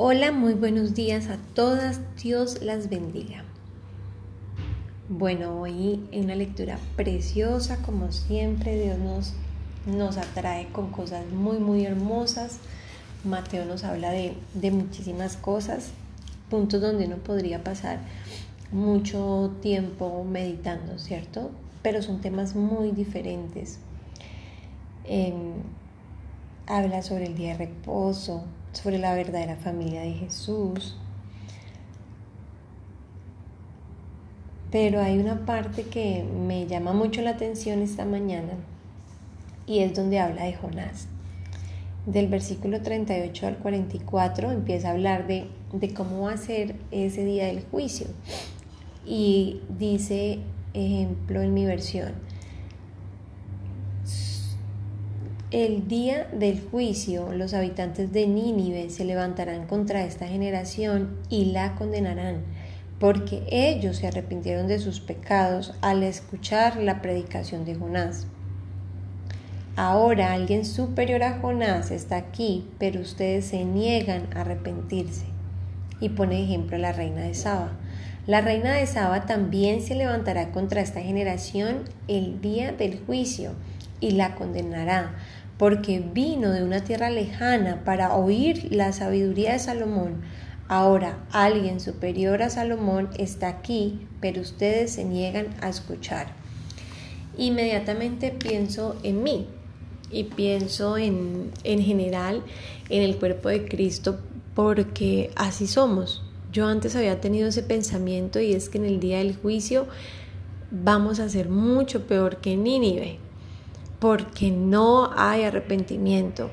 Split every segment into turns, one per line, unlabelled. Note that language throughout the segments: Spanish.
Hola, muy buenos días a todas. Dios las bendiga. Bueno, hoy en una lectura preciosa, como siempre, Dios nos, nos atrae con cosas muy, muy hermosas. Mateo nos habla de, de muchísimas cosas, puntos donde uno podría pasar mucho tiempo meditando, ¿cierto? Pero son temas muy diferentes. Em, habla sobre el día de reposo, sobre la verdadera familia de Jesús. Pero hay una parte que me llama mucho la atención esta mañana y es donde habla de Jonás. Del versículo 38 al 44 empieza a hablar de, de cómo va a ser ese día del juicio. Y dice, ejemplo en mi versión, El día del juicio los habitantes de Nínive se levantarán contra esta generación y la condenarán, porque ellos se arrepintieron de sus pecados al escuchar la predicación de Jonás. Ahora alguien superior a Jonás está aquí, pero ustedes se niegan a arrepentirse. Y pone ejemplo a la reina de Saba. La reina de Saba también se levantará contra esta generación el día del juicio y la condenará porque vino de una tierra lejana para oír la sabiduría de Salomón. Ahora alguien superior a Salomón está aquí, pero ustedes se niegan a escuchar. Inmediatamente pienso en mí y pienso en, en general en el cuerpo de Cristo porque así somos. Yo antes había tenido ese pensamiento y es que en el día del juicio vamos a ser mucho peor que Nínive porque no hay arrepentimiento.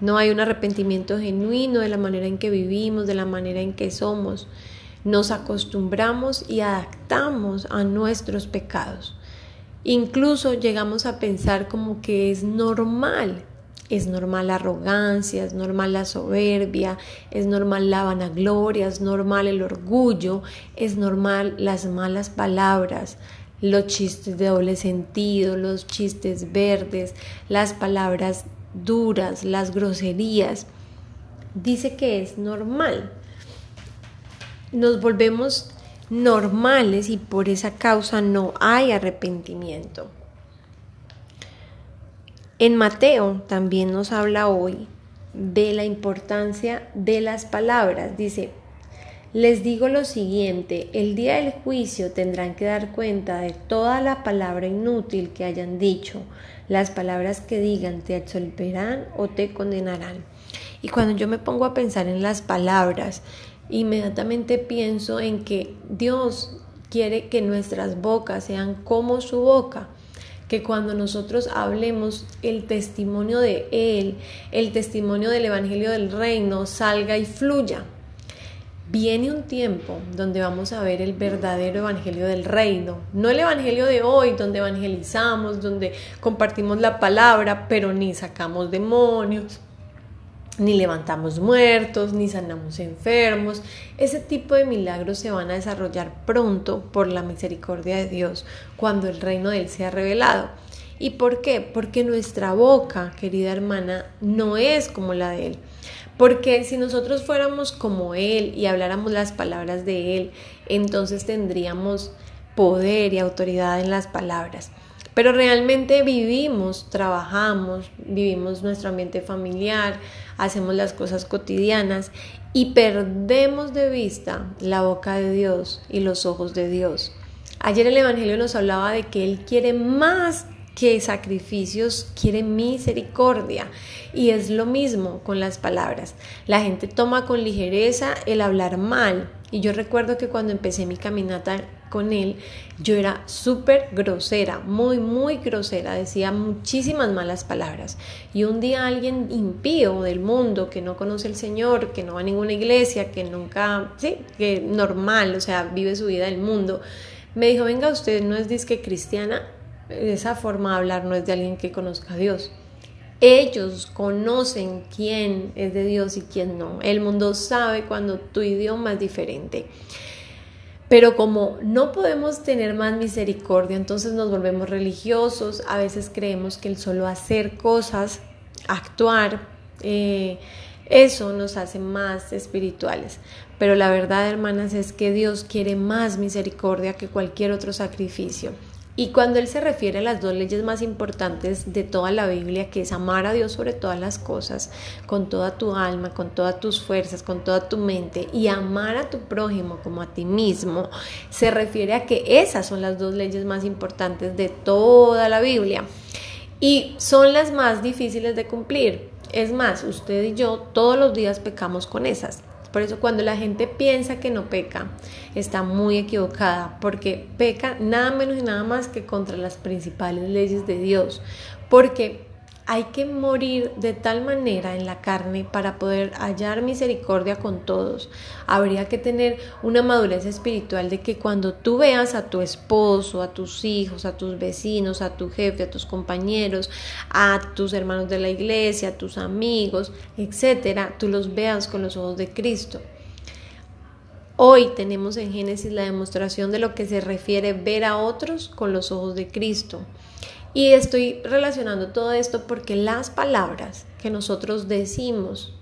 No hay un arrepentimiento genuino de la manera en que vivimos, de la manera en que somos. Nos acostumbramos y adaptamos a nuestros pecados. Incluso llegamos a pensar como que es normal. Es normal la arrogancia, es normal la soberbia, es normal la vanagloria, es normal el orgullo, es normal las malas palabras, los chistes de doble sentido, los chistes verdes, las palabras duras, las groserías. Dice que es normal. Nos volvemos normales y por esa causa no hay arrepentimiento. En Mateo también nos habla hoy de la importancia de las palabras. Dice, les digo lo siguiente, el día del juicio tendrán que dar cuenta de toda la palabra inútil que hayan dicho. Las palabras que digan te absolverán o te condenarán. Y cuando yo me pongo a pensar en las palabras, inmediatamente pienso en que Dios quiere que nuestras bocas sean como su boca que cuando nosotros hablemos el testimonio de Él, el testimonio del Evangelio del Reino, salga y fluya. Viene un tiempo donde vamos a ver el verdadero evangelio del reino, no el evangelio de hoy donde evangelizamos, donde compartimos la palabra, pero ni sacamos demonios, ni levantamos muertos, ni sanamos enfermos. Ese tipo de milagros se van a desarrollar pronto por la misericordia de Dios, cuando el reino de Él sea revelado. ¿Y por qué? Porque nuestra boca, querida hermana, no es como la de Él. Porque si nosotros fuéramos como Él y habláramos las palabras de Él, entonces tendríamos poder y autoridad en las palabras. Pero realmente vivimos, trabajamos, vivimos nuestro ambiente familiar, hacemos las cosas cotidianas y perdemos de vista la boca de Dios y los ojos de Dios. Ayer el Evangelio nos hablaba de que Él quiere más que sacrificios quiere misericordia. Y es lo mismo con las palabras. La gente toma con ligereza el hablar mal. Y yo recuerdo que cuando empecé mi caminata con él, yo era súper grosera, muy, muy grosera, decía muchísimas malas palabras. Y un día alguien impío del mundo, que no conoce al Señor, que no va a ninguna iglesia, que nunca, sí, que normal, o sea, vive su vida del mundo, me dijo, venga, usted no es disque cristiana, esa forma de hablar no es de alguien que conozca a Dios. Ellos conocen quién es de Dios y quién no. El mundo sabe cuando tu idioma es diferente. Pero como no podemos tener más misericordia, entonces nos volvemos religiosos. A veces creemos que el solo hacer cosas, actuar, Eh, eso nos hace más espirituales. Pero la verdad, hermanas, es que Dios quiere más misericordia que cualquier otro sacrificio. Y cuando Él se refiere a las dos leyes más importantes de toda la Biblia, que es amar a Dios sobre todas las cosas, con toda tu alma, con todas tus fuerzas, con toda tu mente, y amar a tu prójimo como a ti mismo, se refiere a que esas son las dos leyes más importantes de toda la Biblia. Y son las más difíciles de cumplir. Es más, usted y yo todos los días pecamos con esas. Por eso cuando la gente piensa que no peca, está muy equivocada, porque peca nada menos y nada más que contra las principales leyes de Dios, porque hay que morir de tal manera en la carne para poder hallar misericordia con todos. Habría que tener una madurez espiritual de que cuando tú veas a tu esposo, a tus hijos, a tus vecinos, a tu jefe, a tus compañeros, a tus hermanos de la iglesia, a tus amigos, etcétera, tú los veas con los ojos de Cristo. Hoy tenemos en Génesis la demostración de lo que se refiere ver a otros con los ojos de Cristo. Y estoy relacionando todo esto porque las palabras que nosotros decimos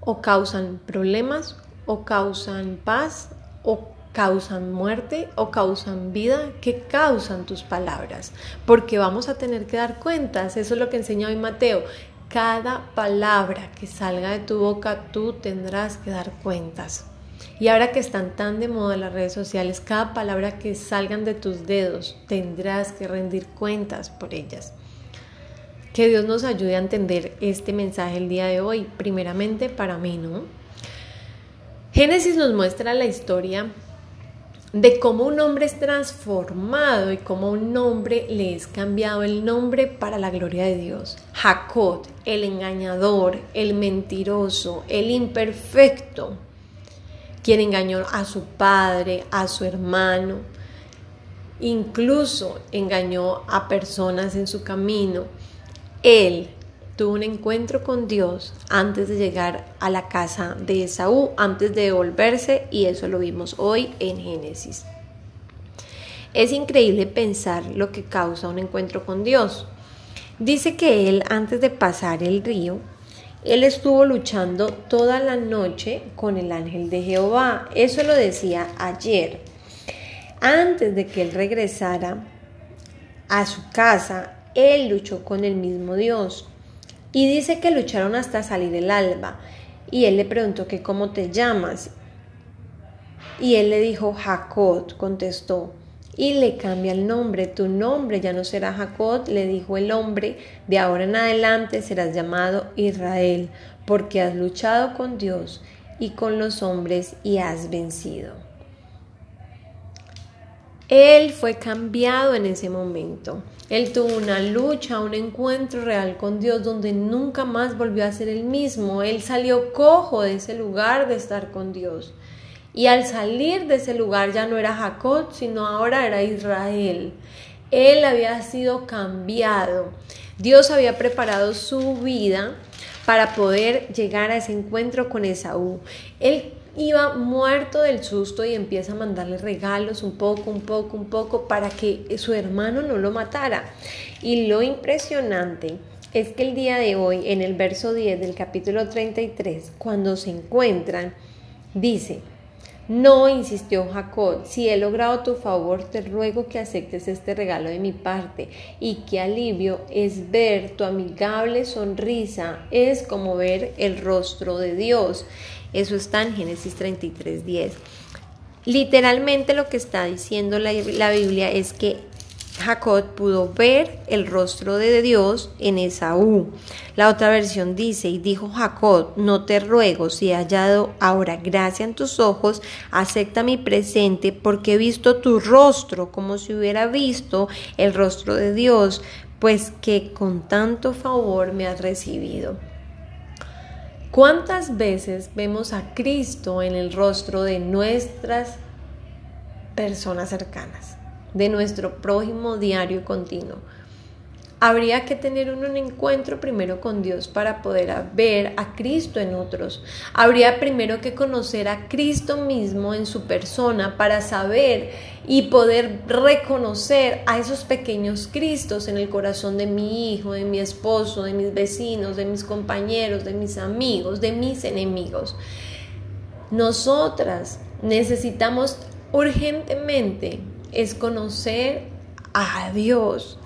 o causan problemas, o causan paz, o causan muerte, o causan vida. ¿Qué causan tus palabras? Porque vamos a tener que dar cuentas. Eso es lo que enseña hoy Mateo. Cada palabra que salga de tu boca, tú tendrás que dar cuentas. Y ahora que están tan de moda las redes sociales, cada palabra que salgan de tus dedos tendrás que rendir cuentas por ellas. Que Dios nos ayude a entender este mensaje el día de hoy, primeramente para mí, ¿no? Génesis nos muestra la historia de cómo un hombre es transformado y cómo un hombre le es cambiado el nombre para la gloria de Dios. Jacob, el engañador, el mentiroso, el imperfecto, quien engañó a su padre, a su hermano, incluso engañó a personas en su camino. Él tuvo un encuentro con Dios antes de llegar a la casa de Esaú, antes de devolverse, y eso lo vimos hoy en Génesis. Es increíble pensar lo que causa un encuentro con Dios. Dice que él, antes de pasar el río, él estuvo luchando toda la noche con el ángel de Jehová. Eso lo decía ayer. Antes de que él regresara a su casa, él luchó con el mismo Dios. Y dice que lucharon hasta salir el alba. Y él le preguntó que cómo te llamas. Y él le dijo, Jacob, contestó y le cambia el nombre. Tu nombre ya no será Jacob, le dijo el hombre, de ahora en adelante serás llamado Israel, porque has luchado con Dios y con los hombres y has vencido. Él fue cambiado en ese momento. Él tuvo una lucha, un encuentro real con Dios donde nunca más volvió a ser el mismo. Él salió cojo de ese lugar de estar con Dios. Y al salir de ese lugar ya no era Jacob, sino ahora era Israel. Él había sido cambiado. Dios había preparado su vida para poder llegar a ese encuentro con Esaú. Él iba muerto del susto y empieza a mandarle regalos un poco, un poco, un poco para que su hermano no lo matara. Y lo impresionante es que el día de hoy, en el verso 10 del capítulo 33, cuando se encuentran, dice, no, insistió Jacob, si he logrado tu favor, te ruego que aceptes este regalo de mi parte, y qué alivio es ver tu amigable sonrisa, es como ver el rostro de Dios. Eso está en Génesis 33.10. Literalmente lo que está diciendo la, la Biblia es que Jacob pudo ver el rostro de Dios en Esaú. La otra versión dice, y dijo Jacob, no te ruego si he hallado ahora gracia en tus ojos, acepta mi presente, porque he visto tu rostro como si hubiera visto el rostro de Dios, pues que con tanto favor me has recibido. ¿Cuántas veces vemos a Cristo en el rostro de nuestras personas cercanas? De nuestro prójimo diario continuo. habría que tener un encuentro primero con Dios para poder ver a Cristo en otros. Habría primero que conocer a Cristo mismo en su persona para saber y poder reconocer a esos pequeños Cristos en el corazón de mi hijo, de mi esposo, de mis vecinos, de mis compañeros, de mis amigos, de mis enemigos. Nosotras necesitamos urgentemente es conocer a Dios,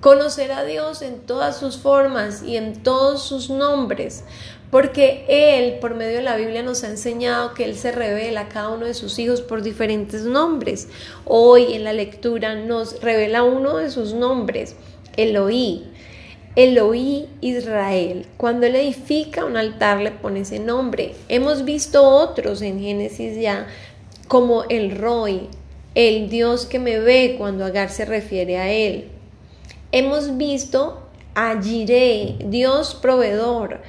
conocer a Dios en todas sus formas y en todos sus nombres, porque Él, por medio de la Biblia, nos ha enseñado que Él se revela a cada uno de sus hijos por diferentes nombres. Hoy en la lectura nos revela uno de sus nombres, Eloí. Eloí Israel. Cuando Él edifica un altar le pone ese nombre. Hemos visto otros en Génesis ya, como el Roy, el Dios que me ve cuando Agar se refiere a Él. Hemos visto a Jireh, Dios proveedor.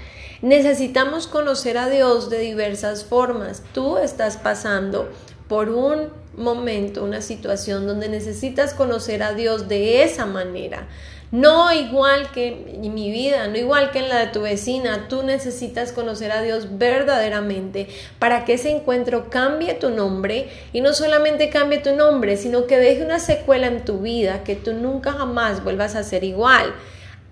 Necesitamos conocer a Dios de diversas formas. Tú estás pasando por un momento, una situación donde necesitas conocer a Dios de esa manera. No igual que en mi vida, no igual que en la de tu vecina, tú necesitas conocer a Dios verdaderamente para que ese encuentro cambie tu nombre y no solamente cambie tu nombre, sino que deje una secuela en tu vida que tú nunca jamás vuelvas a ser igual.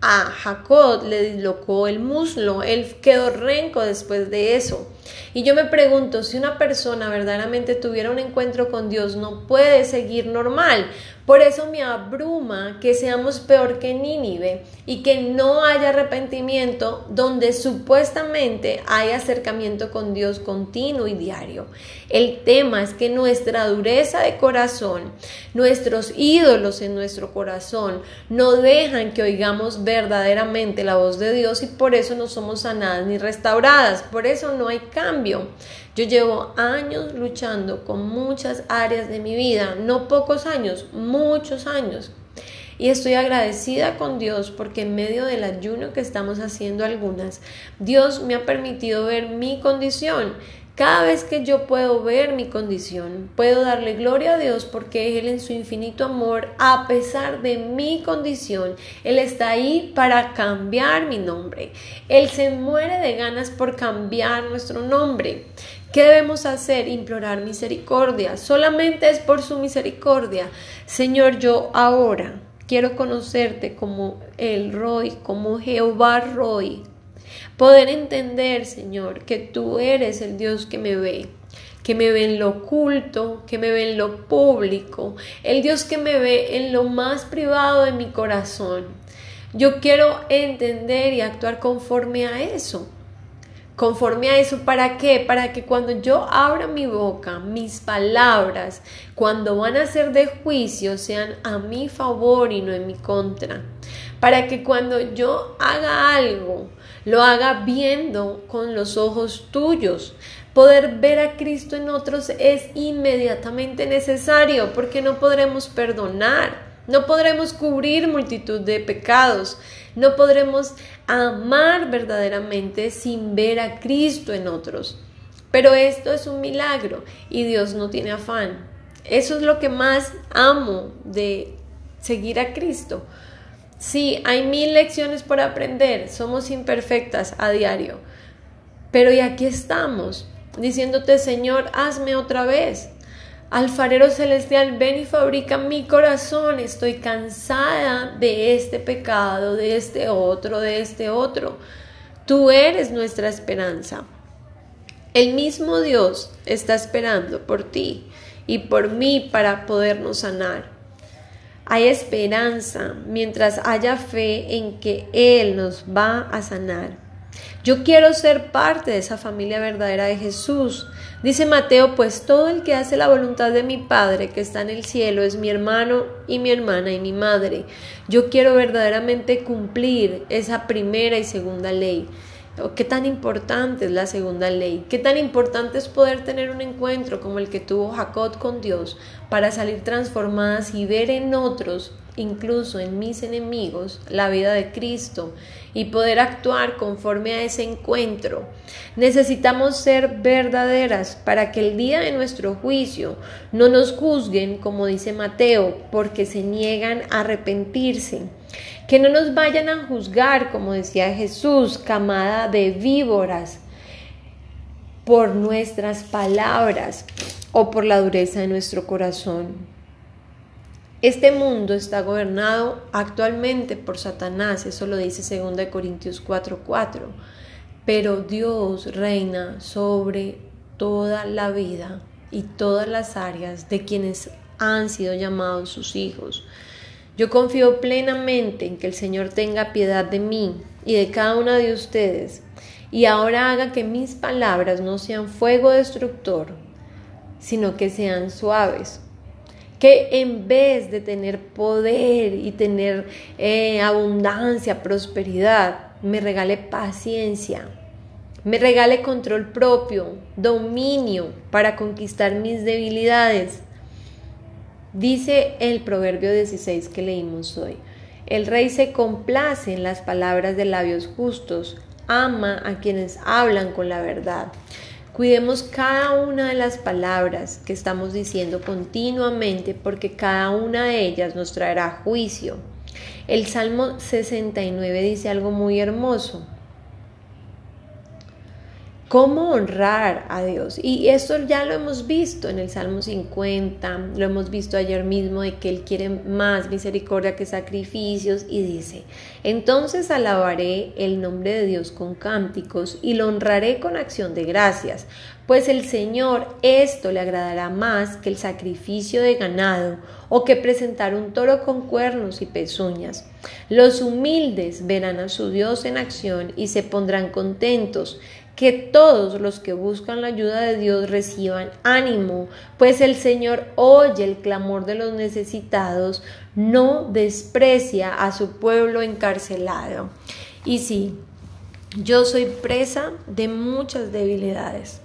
A Jacob le dislocó el muslo, él quedó renco después de eso. Y yo me pregunto, si una persona verdaderamente tuviera un encuentro con Dios, no puede seguir normal. Por eso me abruma que seamos peor que Nínive y que no haya arrepentimiento donde supuestamente hay acercamiento con Dios continuo y diario. El tema es que nuestra dureza de corazón, nuestros ídolos en nuestro corazón, no dejan que oigamos verdaderamente la voz de Dios y por eso no somos sanadas ni restauradas. Por eso no hay cambio. Yo llevo años luchando con muchas áreas de mi vida, no pocos años, muchos años. Y estoy agradecida con Dios porque en medio del ayuno que estamos haciendo algunas, Dios me ha permitido ver mi condición cada vez que yo puedo ver mi condición, puedo darle gloria a Dios porque Él en su infinito amor, a pesar de mi condición, Él está ahí para cambiar mi nombre. Él se muere de ganas por cambiar nuestro nombre. ¿Qué debemos hacer? Implorar misericordia. Solamente es por su misericordia. Señor, yo ahora quiero conocerte como el Roy, como Jehová Roy, Poder entender, Señor, que tú eres el Dios que me ve, que me ve en lo oculto, que me ve en lo público, el Dios que me ve en lo más privado de mi corazón. Yo quiero entender y actuar conforme a eso. Conforme a eso, ¿para qué? Para que cuando yo abra mi boca, mis palabras, cuando van a ser de juicio, sean a mi favor y no en mi contra. Para que cuando yo haga algo, lo haga viendo con los ojos tuyos. Poder ver a Cristo en otros es inmediatamente necesario porque no podremos perdonar, no podremos cubrir multitud de pecados, no podremos amar verdaderamente sin ver a Cristo en otros. Pero esto es un milagro y Dios no tiene afán. Eso es lo que más amo de seguir a Cristo Sí, hay mil lecciones por aprender, somos imperfectas a diario. Pero y aquí estamos, diciéndote, Señor, hazme otra vez. Alfarero celestial, ven y fabrica mi corazón. Estoy cansada de este pecado, de este otro, de este otro. Tú eres nuestra esperanza. El mismo Dios está esperando por ti y por mí para podernos sanar. Hay esperanza mientras haya fe en que Él nos va a sanar. Yo quiero ser parte de esa familia verdadera de Jesús. Dice Mateo, pues todo el que hace la voluntad de mi Padre que está en el cielo es mi hermano y mi hermana y mi madre. Yo quiero verdaderamente cumplir esa primera y segunda ley qué tan importante es la segunda ley, qué tan importante es poder tener un encuentro como el que tuvo Jacob con Dios para salir transformadas y ver en otros, incluso en mis enemigos, la vida de Cristo y poder actuar conforme a ese encuentro. Necesitamos ser verdaderas para que el día de nuestro juicio no nos juzguen, como dice Mateo, porque se niegan a arrepentirse Que no nos vayan a juzgar, como decía Jesús, camada de víboras, por nuestras palabras o por la dureza de nuestro corazón. Este mundo está gobernado actualmente por Satanás, eso lo dice 2 Corintios 4:4, pero Dios reina sobre toda la vida y todas las áreas de quienes han sido llamados sus hijos. Yo confío plenamente en que el Señor tenga piedad de mí y de cada una de ustedes y ahora haga que mis palabras no sean fuego destructor, sino que sean suaves. Que en vez de tener poder y tener eh, abundancia, prosperidad, me regale paciencia, me regale control propio, dominio para conquistar mis debilidades. Dice el Proverbio 16 que leímos hoy. El rey se complace en las palabras de labios justos, ama a quienes hablan con la verdad. Cuidemos cada una de las palabras que estamos diciendo continuamente porque cada una de ellas nos traerá juicio. El Salmo 69 dice algo muy hermoso cómo honrar a Dios. Y esto ya lo hemos visto en el Salmo 50, lo hemos visto ayer mismo de que Él quiere más misericordia que sacrificios y dice, entonces alabaré el nombre de Dios con cánticos y lo honraré con acción de gracias, pues el Señor esto le agradará más que el sacrificio de ganado o que presentar un toro con cuernos y pezuñas. Los humildes verán a su Dios en acción y se pondrán contentos que todos los que buscan la ayuda de Dios reciban ánimo, pues el Señor oye el clamor de los necesitados, no desprecia a su pueblo encarcelado. Y sí, yo soy presa de muchas debilidades,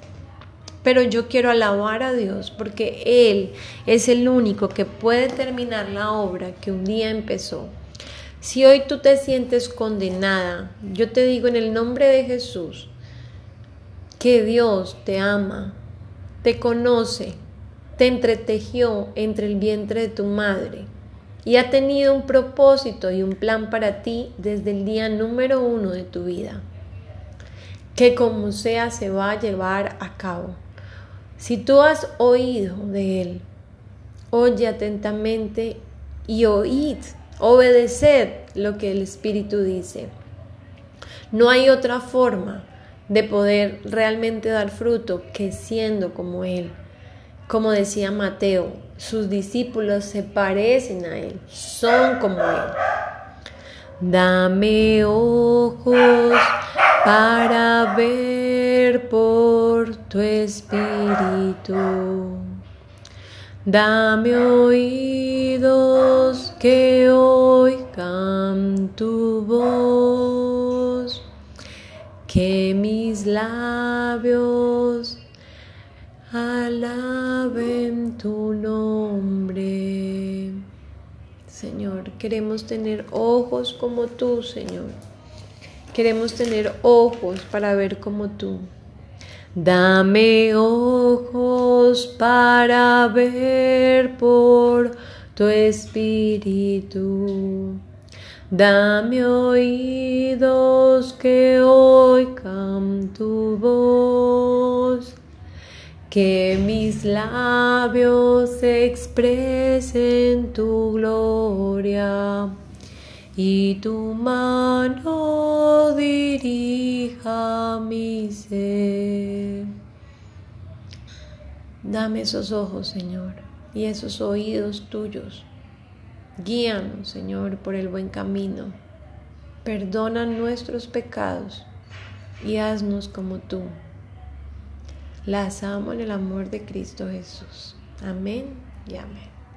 pero yo quiero alabar a Dios porque Él es el único que puede terminar la obra que un día empezó. Si hoy tú te sientes condenada, yo te digo en el nombre de Jesús, que Dios te ama, te conoce, te entretejió entre el vientre de tu madre y ha tenido un propósito y un plan para ti desde el día número uno de tu vida, que como sea se va a llevar a cabo. Si tú has oído de Él, oye atentamente y oíd, obedeced lo que el Espíritu dice. No hay otra forma de poder realmente dar fruto que siendo como Él. Como decía Mateo, sus discípulos se parecen a Él, son como Él. Dame ojos para ver por tu espíritu. Dame oídos que oigan labios alaben tu nombre. Señor, queremos tener ojos como tú, Señor. Queremos tener ojos para ver como tú. Dame ojos para ver por tu espíritu. Dame oídos que oigan tu voz, que mis labios expresen tu gloria y tu mano dirija mi ser. Dame esos ojos, Señor, y esos oídos tuyos Guíanos, Señor, por el buen camino. Perdona nuestros pecados y haznos como tú. Las amo en el amor de Cristo Jesús. Amén y amén.